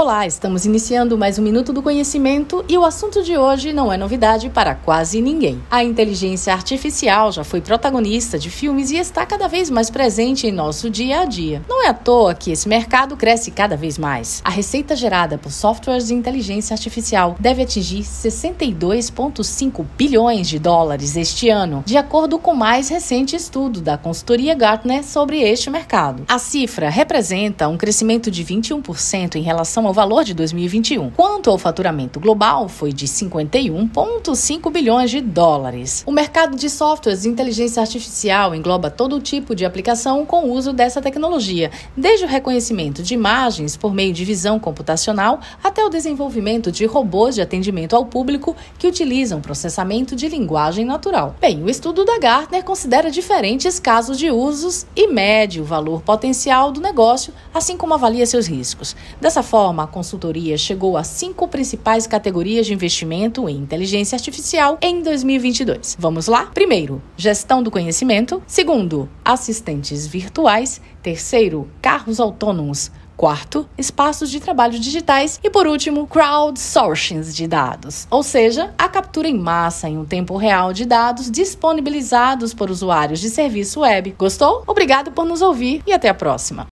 Olá, estamos iniciando mais um Minuto do Conhecimento e o assunto de hoje não é novidade para quase ninguém. A inteligência artificial já foi protagonista de filmes e está cada vez mais presente em nosso dia a dia. Não é à toa que esse mercado cresce cada vez mais. A receita gerada por softwares de inteligência artificial deve atingir 62,5 bilhões de dólares este ano, de acordo com o mais recente estudo da consultoria Gartner sobre este mercado. A cifra representa um crescimento de 21% em relação ao valor de 2021. Quanto ao faturamento global, foi de 51,5 bilhões de dólares. O mercado de softwares de inteligência artificial engloba todo tipo de aplicação com o uso dessa tecnologia, desde o reconhecimento de imagens por meio de visão computacional até o desenvolvimento de robôs de atendimento ao público que utilizam processamento de linguagem natural. Bem, o estudo da Gartner considera diferentes casos de usos e mede o valor potencial do negócio, assim como avalia seus riscos. Dessa forma, forma, a consultoria chegou a cinco principais categorias de investimento em inteligência artificial em 2022. Vamos lá? Primeiro, gestão do conhecimento. Segundo, assistentes virtuais. Terceiro, carros autônomos. Quarto, espaços de trabalho digitais. E por último, crowdsourcing de dados, ou seja, a captura em massa em um tempo real de dados disponibilizados por usuários de serviço web. Gostou? Obrigado por nos ouvir e até a próxima.